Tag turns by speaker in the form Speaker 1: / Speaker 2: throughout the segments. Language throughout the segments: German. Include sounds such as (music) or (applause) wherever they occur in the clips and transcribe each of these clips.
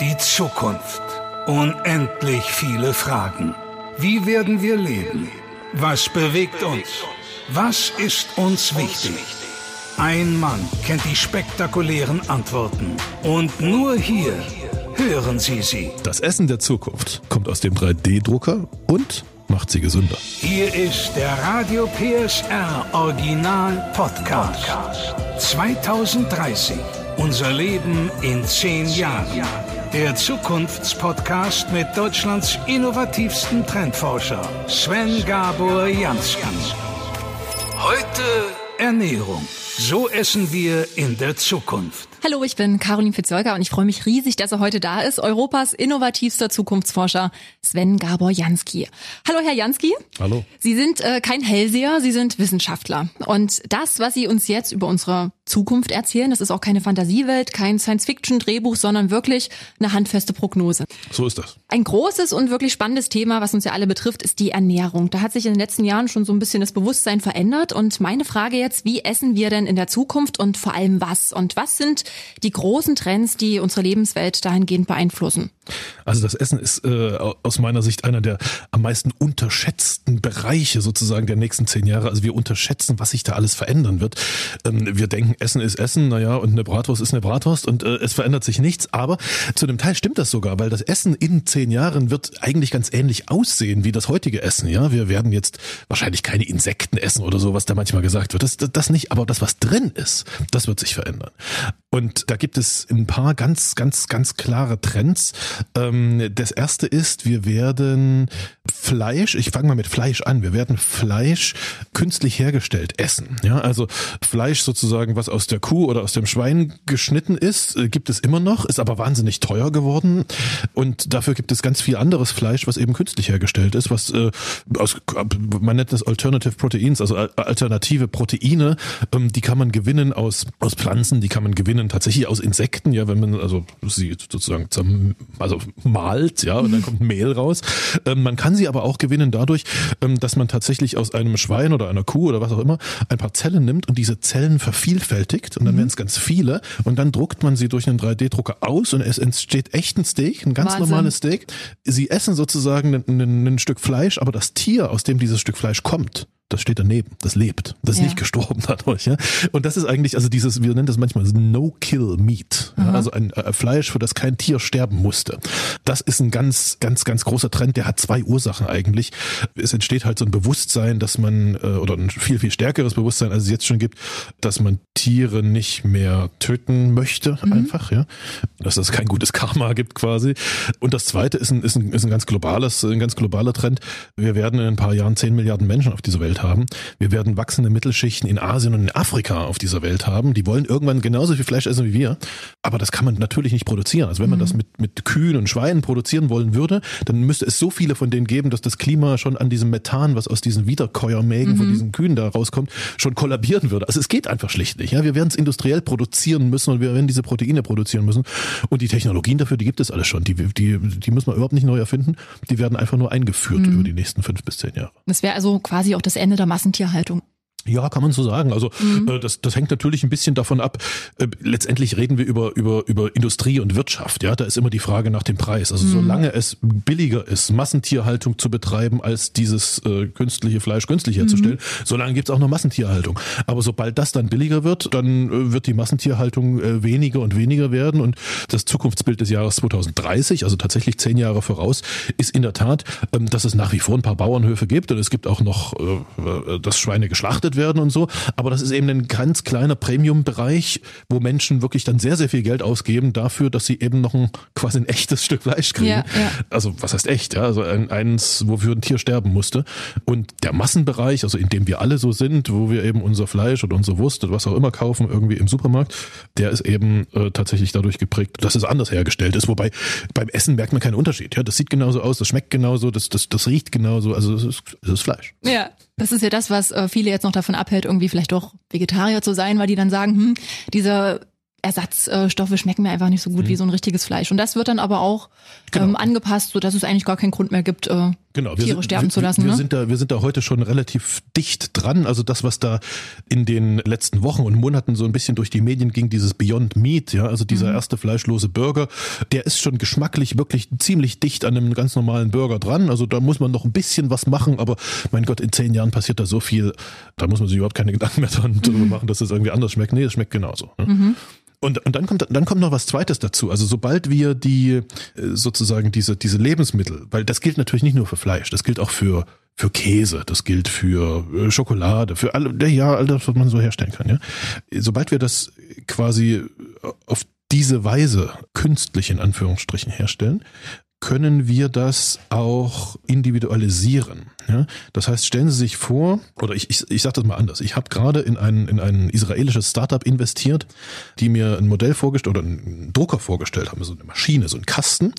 Speaker 1: Die Zukunft. Unendlich viele Fragen. Wie werden wir leben? Was bewegt uns? Was ist uns wichtig? Ein Mann kennt die spektakulären Antworten. Und nur hier hören Sie sie.
Speaker 2: Das Essen der Zukunft kommt aus dem 3D-Drucker und macht sie gesünder.
Speaker 1: Hier ist der Radio PSR Original Podcast. 2030. Unser Leben in zehn Jahren. Der Zukunftspodcast mit Deutschlands innovativsten Trendforscher Sven Gabor Jansky. Heute Ernährung. So essen wir in der Zukunft.
Speaker 3: Hallo, ich bin Caroline Fitzolger und ich freue mich riesig, dass er heute da ist. Europas innovativster Zukunftsforscher Sven Gabor Jansky. Hallo, Herr Jansky.
Speaker 2: Hallo.
Speaker 3: Sie sind äh, kein Hellseher, Sie sind Wissenschaftler. Und das, was Sie uns jetzt über unsere Zukunft erzählen, das ist auch keine Fantasiewelt, kein Science-Fiction-Drehbuch, sondern wirklich eine handfeste Prognose.
Speaker 2: So ist das.
Speaker 3: Ein großes und wirklich spannendes Thema, was uns ja alle betrifft, ist die Ernährung. Da hat sich in den letzten Jahren schon so ein bisschen das Bewusstsein verändert. Und meine Frage jetzt, wie essen wir denn in der Zukunft und vor allem was? Und was sind die großen Trends, die unsere Lebenswelt dahingehend beeinflussen?
Speaker 2: Also das Essen ist äh, aus meiner Sicht einer der am meisten unterschätzten Bereiche sozusagen der nächsten zehn Jahre. Also wir unterschätzen, was sich da alles verändern wird. Ähm, wir denken, Essen ist Essen, naja, und eine Bratwurst ist eine Bratwurst und äh, es verändert sich nichts. Aber zu einem Teil stimmt das sogar, weil das Essen in zehn Jahren wird eigentlich ganz ähnlich aussehen wie das heutige Essen. Ja, wir werden jetzt wahrscheinlich keine Insekten essen oder so, was da manchmal gesagt wird. Das, das, das nicht, aber das, was drin ist, das wird sich verändern. Und da gibt es ein paar ganz, ganz, ganz klare Trends. Ähm, das erste ist, wir werden Fleisch, ich fange mal mit Fleisch an, wir werden Fleisch künstlich hergestellt essen. Ja, also Fleisch sozusagen, was aus der Kuh oder aus dem Schwein geschnitten ist, äh, gibt es immer noch, ist aber wahnsinnig teuer geworden. Und dafür gibt es ganz viel anderes Fleisch, was eben künstlich hergestellt ist, was äh, aus, man nennt das Alternative Proteins, also alternative Proteine, ähm, die kann man gewinnen aus, aus Pflanzen, die kann man gewinnen tatsächlich aus Insekten, ja, wenn man also sie sozusagen also malt, ja, und dann kommt Mehl raus. Ähm, man kann sie aber auch gewinnen dadurch, ähm, dass man tatsächlich aus einem Schwein oder einer Kuh oder was auch immer ein paar Zellen nimmt und diese Zellen vervielfältigt und dann mhm. werden es ganz viele und dann druckt man sie durch einen 3D-Drucker aus und es entsteht echt ein Steak, ein ganz Wahnsinn. normales Steak. Sie essen sozusagen ein, ein, ein Stück Fleisch, aber das Tier, aus dem dieses Stück Fleisch kommt, das steht daneben, das lebt, das ist ja. nicht gestorben dadurch. Ja? Und das ist eigentlich, also dieses, wir nennen das manchmal No-Kill-Meat, ja? also ein äh, Fleisch, für das kein Tier sterben musste. Das ist ein ganz, ganz, ganz großer Trend, der hat zwei Ursachen eigentlich. Es entsteht halt so ein Bewusstsein, dass man, äh, oder ein viel, viel stärkeres Bewusstsein, als es jetzt schon gibt, dass man Tiere nicht mehr töten möchte, mhm. einfach, ja. Dass es kein gutes Karma gibt quasi. Und das zweite ist ein, ist ein, ist ein ganz globales, ein ganz globaler Trend. Wir werden in ein paar Jahren zehn Milliarden Menschen auf dieser Welt Welt haben. Wir werden wachsende Mittelschichten in Asien und in Afrika auf dieser Welt haben. Die wollen irgendwann genauso viel Fleisch essen wie wir. Aber das kann man natürlich nicht produzieren. Also wenn man mhm. das mit, mit Kühen und Schweinen produzieren wollen würde, dann müsste es so viele von denen geben, dass das Klima schon an diesem Methan, was aus diesen Wiederkäuermägen mhm. von diesen Kühen da rauskommt, schon kollabieren würde. Also es geht einfach schlicht nicht. Ja, wir werden es industriell produzieren müssen und wir werden diese Proteine produzieren müssen. Und die Technologien dafür, die gibt es alles schon. Die, die, die müssen wir überhaupt nicht neu erfinden. Die werden einfach nur eingeführt mhm. über die nächsten fünf bis zehn Jahre.
Speaker 3: Das wäre also quasi auch das Ende der Massentierhaltung.
Speaker 2: Ja, kann man so sagen. Also mhm. äh, das, das hängt natürlich ein bisschen davon ab. Äh, letztendlich reden wir über, über, über Industrie und Wirtschaft. Ja, da ist immer die Frage nach dem Preis. Also mhm. solange es billiger ist, Massentierhaltung zu betreiben, als dieses äh, künstliche Fleisch künstlich herzustellen, mhm. solange gibt's auch noch Massentierhaltung. Aber sobald das dann billiger wird, dann äh, wird die Massentierhaltung äh, weniger und weniger werden. Und das Zukunftsbild des Jahres 2030, also tatsächlich zehn Jahre voraus, ist in der Tat, ähm, dass es nach wie vor ein paar Bauernhöfe gibt und es gibt auch noch, äh, äh dass Schweine geschlachtet vermarktet werden und so. Aber das ist eben ein ganz kleiner Premium-Bereich, wo Menschen wirklich dann sehr, sehr viel Geld ausgeben dafür, dass sie eben noch ein quasi ein echtes Stück Fleisch kriegen. Ja, ja. Also was heißt echt? Ja? Also ein, eins, wofür ein Tier sterben musste. Und der Massenbereich, also in dem wir alle so sind, wo wir eben unser Fleisch oder unsere Wurst oder was auch immer kaufen, irgendwie im Supermarkt, der ist eben äh, tatsächlich dadurch geprägt, dass es anders hergestellt ist. Wobei beim Essen merkt man keinen Unterschied. Ja, das sieht genauso aus, das schmeckt genauso, das, das, das riecht genauso. Also es ist, ist Fleisch.
Speaker 3: Ja, das ist ja das, was äh, viele jetzt noch davon abhält, irgendwie vielleicht doch Vegetarier zu sein, weil die dann sagen, hm, diese Ersatzstoffe schmecken mir einfach nicht so gut mhm. wie so ein richtiges Fleisch. Und das wird dann aber auch genau. ähm, angepasst, sodass es eigentlich gar keinen Grund mehr gibt, äh,
Speaker 2: genau,
Speaker 3: Tiere
Speaker 2: sind,
Speaker 3: sterben
Speaker 2: wir,
Speaker 3: zu lassen.
Speaker 2: Wir,
Speaker 3: ne?
Speaker 2: sind da, wir sind da heute schon relativ dicht dran. Also das, was da in den letzten Wochen und Monaten so ein bisschen durch die Medien ging, dieses Beyond Meat, ja, also dieser
Speaker 3: Mhm.
Speaker 2: erste fleischlose Burger, der ist schon geschmacklich wirklich ziemlich dicht an einem ganz normalen Burger dran. Also da muss man noch ein bisschen was machen, aber mein Gott, in zehn Jahren passiert da so viel, da muss man sich überhaupt keine Gedanken mehr dran, (laughs) drüber machen, dass das irgendwie anders schmeckt. Nee, es schmeckt genauso. Ne? Und, und dann kommt dann kommt noch was Zweites dazu. Also sobald wir die äh, sozusagen diese diese Lebensmittel, weil das gilt natürlich nicht nur für Fleisch, das gilt auch für für Käse, das gilt für äh, Schokolade, für alle ja all das, was man so herstellen kann. Ja, sobald wir das quasi auf diese Weise künstlich in Anführungsstrichen herstellen, können wir das auch individualisieren. Ja? Das heißt, stellen Sie sich vor, oder ich, ich, ich sage das mal anders, ich habe gerade in ein, in ein israelisches Startup investiert, die mir ein Modell vorgestellt oder einen Drucker vorgestellt haben, so eine Maschine, so ein Kasten,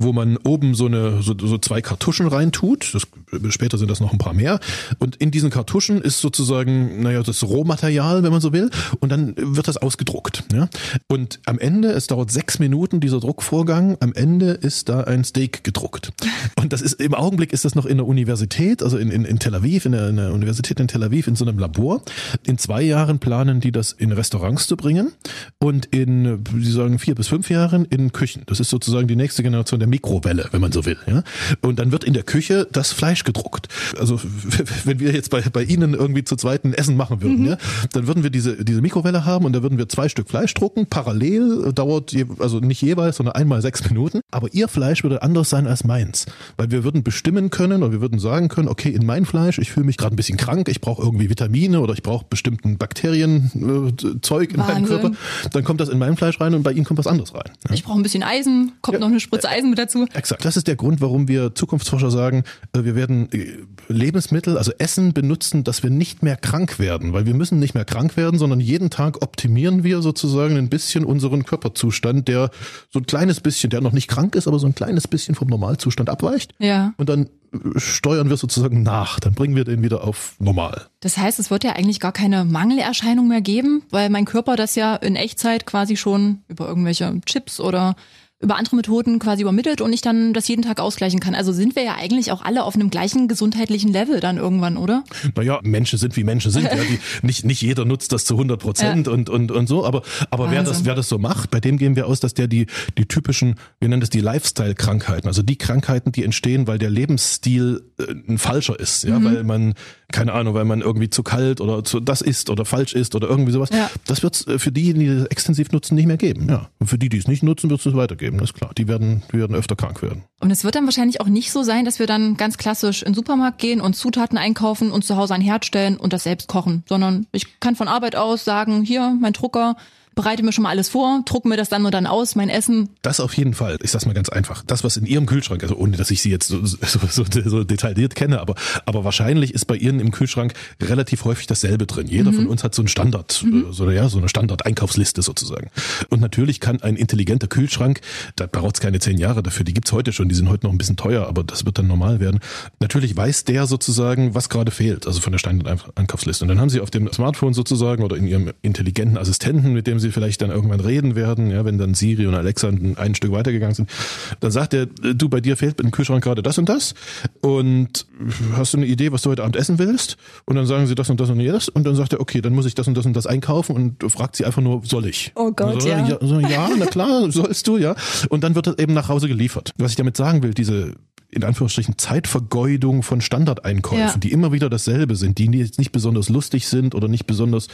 Speaker 2: wo man oben so eine so, so zwei Kartuschen reintut. Das, später sind das noch ein paar mehr. Und in diesen Kartuschen ist sozusagen, naja, das Rohmaterial, wenn man so will. Und dann wird das ausgedruckt. Ja? Und am Ende, es dauert sechs Minuten, dieser Druckvorgang. Am Ende ist da ein Steak gedruckt. Und das ist im Augenblick ist das noch in der Universität, also in, in, in Tel Aviv, in der, in der Universität in Tel Aviv, in so einem Labor. In zwei Jahren planen die das in Restaurants zu bringen und in, sie sagen, vier bis fünf Jahren in Küchen. Das ist sozusagen die nächste Generation der Mikrowelle, wenn man so will. Ja? Und dann wird in der Küche das Fleisch gedruckt. Also (laughs) wenn wir jetzt bei, bei Ihnen irgendwie zu zweiten Essen machen würden, ja, dann würden wir diese, diese Mikrowelle haben und da würden wir zwei Stück Fleisch drucken. Parallel äh, dauert, je, also nicht jeweils, sondern einmal sechs Minuten. Aber Ihr Fleisch würde anders sein als meins. Weil wir würden bestimmen können oder wir würden sagen können, okay, in mein Fleisch, ich fühle mich gerade ein bisschen krank, ich brauche irgendwie Vitamine oder ich brauche bestimmten Bakterienzeug in meinem. Körper. Dann kommt das in mein Fleisch rein und bei Ihnen kommt was anderes rein. Ja.
Speaker 3: Ich brauche ein bisschen Eisen, kommt noch eine Spritze Eisen mit dazu.
Speaker 2: Exakt. Das ist der Grund, warum wir Zukunftsforscher sagen, äh, wir werden äh, Lebensmittel, also Essen benutzen, dass wir nicht mehr krank werden, weil wir müssen nicht mehr krank werden, sondern jeden Tag optimieren wir sozusagen ein bisschen unseren Körperzustand, der so ein kleines bisschen, der noch nicht krank ist, aber so ein kleines bisschen vom Normalzustand abweicht.
Speaker 3: Ja.
Speaker 2: Und dann äh, steuern wir sozusagen nach, dann bringen wir den wieder auf normal.
Speaker 3: Das heißt, es wird ja eigentlich gar keine Mangelerscheinung mehr geben, weil mein Körper das ja in Echtzeit quasi schon über irgendwelche Chips oder über andere Methoden quasi übermittelt und ich dann das jeden Tag ausgleichen kann. Also sind wir ja eigentlich auch alle auf einem gleichen gesundheitlichen Level dann irgendwann, oder?
Speaker 2: Naja, Menschen sind wie Menschen sind. Ja, die, (laughs) nicht, nicht jeder nutzt das zu 100 Prozent und, und, und so. Aber, aber wer das, wer das so macht, bei dem gehen wir aus, dass der die, die typischen, wir nennen das die Lifestyle-Krankheiten, also die Krankheiten, die entstehen, weil der Lebensstil äh, ein falscher ist. Ja, weil man, keine Ahnung, weil man irgendwie zu kalt oder zu das isst oder falsch isst oder irgendwie sowas.
Speaker 3: Ja.
Speaker 2: Das wird es für die, die das extensiv nutzen, nicht mehr geben. Ja. Und für die, die es nicht nutzen, wird es weitergeben. Das ist klar. Die werden, die werden öfter krank werden.
Speaker 3: Und es wird dann wahrscheinlich auch nicht so sein, dass wir dann ganz klassisch in den Supermarkt gehen und Zutaten einkaufen und zu Hause ein Herd stellen und das selbst kochen, sondern ich kann von Arbeit aus sagen, hier, mein Drucker, bereite mir schon mal alles vor, druck mir das dann und dann aus, mein Essen.
Speaker 2: Das auf jeden Fall. Ich sag's mal ganz einfach. Das, was in Ihrem Kühlschrank, also ohne dass ich Sie jetzt so, so, so, so detailliert kenne, aber, aber wahrscheinlich ist bei Ihnen im Kühlschrank relativ häufig dasselbe drin. Jeder von uns hat so einen Standard, äh, so, ja, so eine Standard-Einkaufsliste sozusagen. Und natürlich kann ein intelligenter Kühlschrank, da braucht's keine zehn Jahre dafür, die gibt's heute schon, die sind heute noch ein bisschen teuer, aber das wird dann normal werden. Natürlich weiß der sozusagen, was gerade fehlt, also von der Standard-Einkaufsliste. Und dann haben Sie auf dem Smartphone sozusagen oder in Ihrem intelligenten Assistenten, mit dem Sie vielleicht dann irgendwann reden werden, ja, wenn dann Siri und Alexa ein, ein Stück weitergegangen sind, dann sagt er, du, bei dir fehlt im Kühlschrank gerade das und das und hast du eine Idee, was du heute Abend essen willst? Und dann sagen sie das und das und jedes und dann sagt er, okay, dann muss ich das und das und das einkaufen und fragt sie einfach nur, soll ich?
Speaker 3: Oh Gott,
Speaker 2: so,
Speaker 3: ja.
Speaker 2: ja. Ja, na klar, sollst du, ja. Und dann wird das eben nach Hause geliefert. Was ich damit sagen will, diese in Anführungsstrichen Zeitvergeudung von Standardeinkäufen,
Speaker 3: Ja.
Speaker 2: die immer wieder dasselbe sind, die jetzt nicht besonders lustig sind oder nicht besonders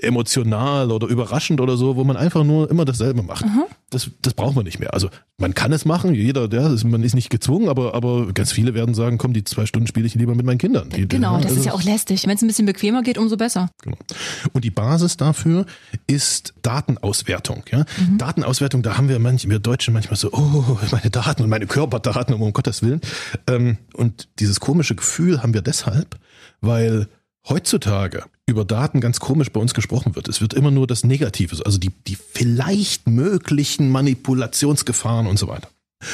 Speaker 2: emotional oder überraschend oder so, wo man einfach nur immer dasselbe macht. Das, das braucht man nicht mehr. Also man kann es machen, jeder, der ist, man ist nicht gezwungen, aber, aber ganz viele werden sagen, komm, die zwei Stunden spiele ich lieber mit meinen Kindern. Die,
Speaker 3: Genau, das
Speaker 2: also
Speaker 3: ist ja auch lästig. Wenn es ein bisschen bequemer geht, umso besser.
Speaker 2: Genau. Und die Basis dafür ist Datenauswertung. Ja? Datenauswertung, da haben wir manch, wir Deutschen manchmal so, oh, meine Daten und meine Körperdaten, um Gottes Willen. Ähm, und dieses komische Gefühl haben wir deshalb, weil heutzutage über Daten ganz komisch bei uns gesprochen wird. Es wird immer nur das Negative, also die, die vielleicht möglichen Manipulationsgefahren und so weiter.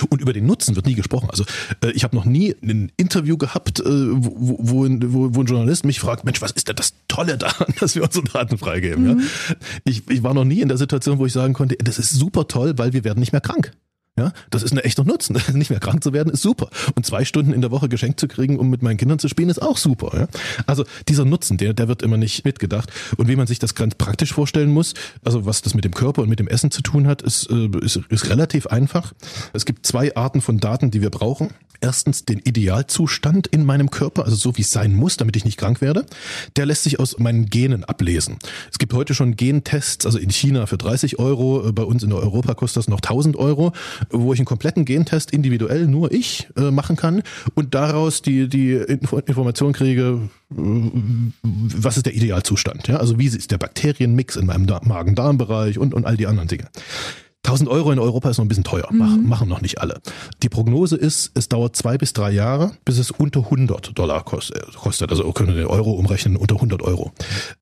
Speaker 2: Und über den Nutzen wird nie gesprochen. Also äh, ich habe noch nie ein Interview gehabt, äh, wo, wo, wo, wo ein Journalist mich fragt, Mensch, was ist denn das Tolle daran, (laughs) dass wir unsere Daten freigeben? Ja? Ich, ich war noch nie in der Situation, wo ich sagen konnte, das ist super toll, weil wir werden nicht mehr krank. Ja, das ist ein echter Nutzen. (laughs) Nicht mehr krank zu werden ist super. Und zwei Stunden in der Woche geschenkt zu kriegen, um mit meinen Kindern zu spielen, ist auch super. Ja? Also dieser Nutzen, der, der wird immer nicht mitgedacht. Und wie man sich das ganz praktisch vorstellen muss, also was das mit dem Körper und mit dem Essen zu tun hat, ist, äh, ist, ist relativ einfach. Es gibt zwei Arten von Daten, die wir brauchen. Erstens den Idealzustand in meinem Körper, also so wie es sein muss, damit ich nicht krank werde. Der lässt sich aus meinen Genen ablesen. Es gibt heute schon Gentests, also in China für 30 Euro, äh, bei uns in Europa kostet das noch 1000 Euro, wo ich einen kompletten Gentest individuell nur ich äh, machen kann und daraus die, die Information kriege, äh, was ist der Idealzustand. Ja? Also wie ist der Bakterienmix in meinem Magen-Darm-Bereich und, und all die anderen Dinge. 1000 Euro in Europa ist noch ein bisschen teuer, mhm. machen noch nicht alle. Die Prognose ist, es dauert zwei bis drei Jahre, bis es unter 100 Dollar kostet. Also können wir den Euro umrechnen, unter 100 Euro.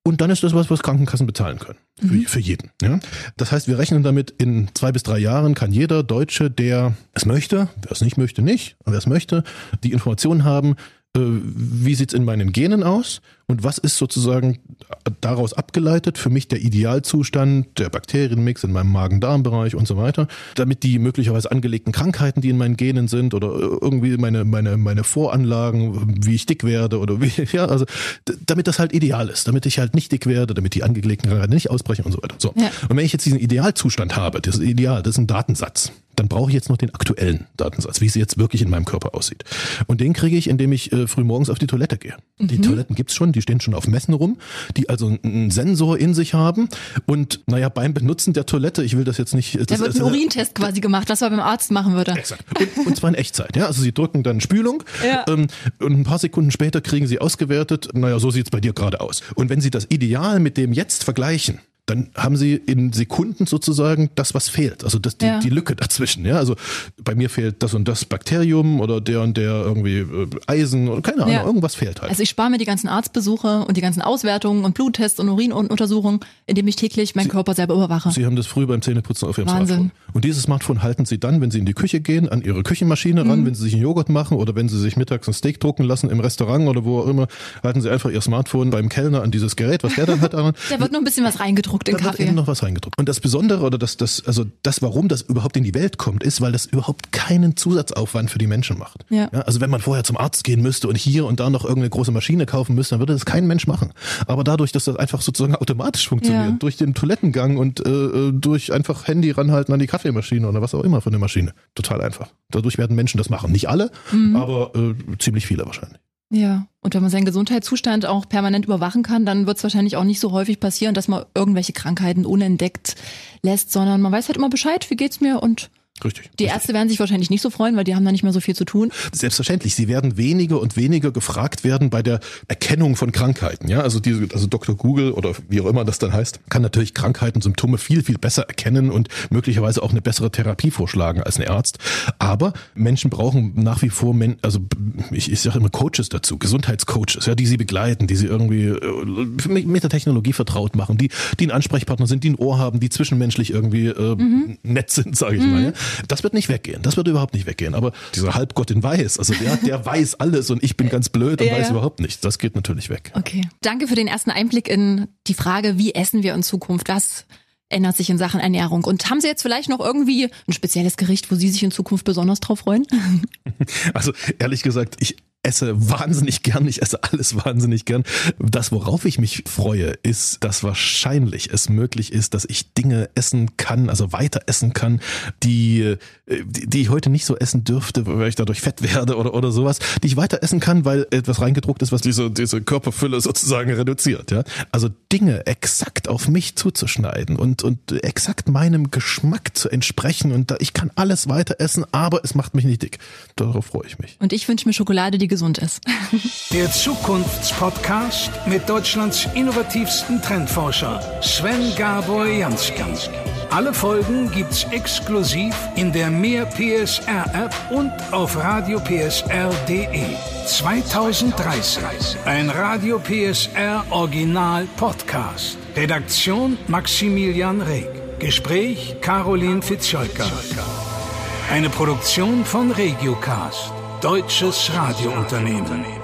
Speaker 2: Und dann ist das was, was Krankenkassen bezahlen können. Mhm. Für, für jeden. Ja? Das heißt, wir rechnen damit, in zwei bis drei Jahren kann jeder Deutsche, der es möchte, wer es nicht möchte, nicht, aber wer es möchte, die Informationen haben, äh, wie sieht's in meinen Genen aus und was ist sozusagen daraus abgeleitet für mich der Idealzustand, der Bakterienmix in meinem Magen-Darm-Bereich und so weiter, damit die möglicherweise angelegten Krankheiten, die in meinen Genen sind oder irgendwie meine, meine, meine Voranlagen, wie ich dick werde oder wie, (laughs) ja, also damit das halt ideal ist, damit ich halt nicht dick werde, damit die angelegten Krankheiten nicht ausbrechen und so weiter. So. Ja. Und wenn ich jetzt diesen Idealzustand habe, das ist Ideal, das ist ein Datensatz, dann brauche ich jetzt noch den aktuellen Datensatz, wie es jetzt wirklich in meinem Körper aussieht. Und den kriege ich, indem ich äh, früh morgens auf die Toilette gehe. Mhm. Die Toiletten gibt's schon, die stehen schon auf Messen rum, die also einen Sensor in sich haben und naja, beim Benutzen der Toilette, ich will das jetzt nicht...
Speaker 3: Da wird ein Urintest quasi gemacht, was man beim Arzt machen würde.
Speaker 2: Exakt. Und, und zwar in Echtzeit. Ja? Also sie drücken dann Spülung ja. ähm, und ein paar Sekunden später kriegen sie ausgewertet, naja, so sieht's bei dir gerade aus. Und wenn sie das Ideal mit dem jetzt vergleichen, dann haben sie in Sekunden sozusagen das, was fehlt. Also das, die, ja. die Lücke dazwischen. Ja, also bei mir fehlt das und das Bakterium oder der und der irgendwie äh, Eisen oder keine Ahnung, ja. irgendwas fehlt halt.
Speaker 3: Also ich spare mir die ganzen Arztbesuche und die ganzen Auswertungen und Bluttests und Urinuntersuchungen, indem ich täglich meinen sie, Körper selber überwache.
Speaker 2: Sie haben das früh beim Zähneputzen auf Ihrem Wahnsinn. Smartphone. Und dieses Smartphone halten Sie dann, wenn Sie in die Küche gehen, an Ihre Küchenmaschine ran, mhm. wenn Sie sich einen Joghurt machen oder wenn Sie sich mittags ein Steak drucken lassen im Restaurant oder wo auch immer, halten Sie einfach Ihr Smartphone beim Kellner an dieses Gerät, was der dann hat. (laughs)
Speaker 3: da wird noch ein bisschen was reingedruckt in da Kaffee.
Speaker 2: Wird eben noch was reingedruckt. Und das Besondere oder das, das, also das, warum das überhaupt in die Welt kommt, ist, weil das überhaupt keinen Zusatzaufwand für die Menschen macht. Ja. ja. also wenn man vorher zum Arzt gehen müsste und hier und da noch irgendeine große Maschine kaufen müsste, dann würde das kein Mensch machen. Aber dadurch, dass das einfach sozusagen automatisch funktioniert, ja. durch den Toilettengang und äh, äh, durch einfach Handy ranhalten an die Kaffeemaschine oder was auch immer für eine Maschine. Total einfach. Dadurch werden Menschen das machen. Nicht alle, mhm. aber äh, ziemlich viele wahrscheinlich.
Speaker 3: Ja, und wenn man seinen Gesundheitszustand auch permanent überwachen kann, dann wird es wahrscheinlich auch nicht so häufig passieren, dass man irgendwelche Krankheiten unentdeckt lässt, sondern man weiß halt immer Bescheid, wie geht's mir und
Speaker 2: Richtig.
Speaker 3: Die
Speaker 2: richtig.
Speaker 3: Ärzte werden sich wahrscheinlich nicht so freuen, weil die haben da nicht mehr so viel zu tun.
Speaker 2: Selbstverständlich. Sie werden weniger und weniger gefragt werden bei der Erkennung von Krankheiten. Ja, also diese, also Dr. Google oder wie auch immer das dann heißt, kann natürlich Krankheiten, Symptome viel, viel besser erkennen und möglicherweise auch eine bessere Therapie vorschlagen als ein Arzt. Aber Menschen brauchen nach wie vor, also ich, ich sage immer Coaches dazu, Gesundheitscoaches, ja, die sie begleiten, die sie irgendwie äh, mit der Technologie vertraut machen, die, die ein Ansprechpartner sind, die ein Ohr haben, die zwischenmenschlich irgendwie äh, mhm. nett sind, sage ich mhm. mal. Ja? Das wird nicht weggehen. Das wird überhaupt nicht weggehen. Aber dieser Halbgott in Weiß, also der, der (laughs) weiß alles und ich bin ganz blöd und ja, weiß überhaupt nichts. Das geht natürlich weg.
Speaker 3: Okay. Danke für den ersten Einblick in die Frage, wie essen wir in Zukunft? Was ändert sich in Sachen Ernährung? Und haben Sie jetzt vielleicht noch irgendwie ein spezielles Gericht, wo Sie sich in Zukunft besonders drauf freuen? (laughs)
Speaker 2: Also ehrlich gesagt, ich esse wahnsinnig gern, ich esse alles wahnsinnig gern. Das, worauf ich mich freue, ist, dass wahrscheinlich es möglich ist, dass ich Dinge essen kann, also weiter essen kann, die, die, die ich heute nicht so essen dürfte, weil ich dadurch fett werde oder, oder sowas, die ich weiter essen kann, weil etwas reingedruckt ist, was diese, diese Körperfülle sozusagen reduziert. Ja? Also Dinge exakt auf mich zuzuschneiden und, und exakt meinem Geschmack zu entsprechen und da, ich kann alles weiter essen, aber es macht mich nicht dick. Darauf freue ich mich.
Speaker 3: Und ich wünsche mir Schokolade, die gesund ist.
Speaker 1: Der Zukunftspodcast mit Deutschlands innovativsten Trendforscher Sven Gabor Jansky. Alle Folgen gibt's exklusiv in der Mehr PSR App und auf radiopsr.de. 2030. Ein Radio PSR Original Podcast. Redaktion Maximilian Reg. Gespräch Caroline Fitzjolka. Eine Produktion von Regiocast. Deutsches Radiounternehmen.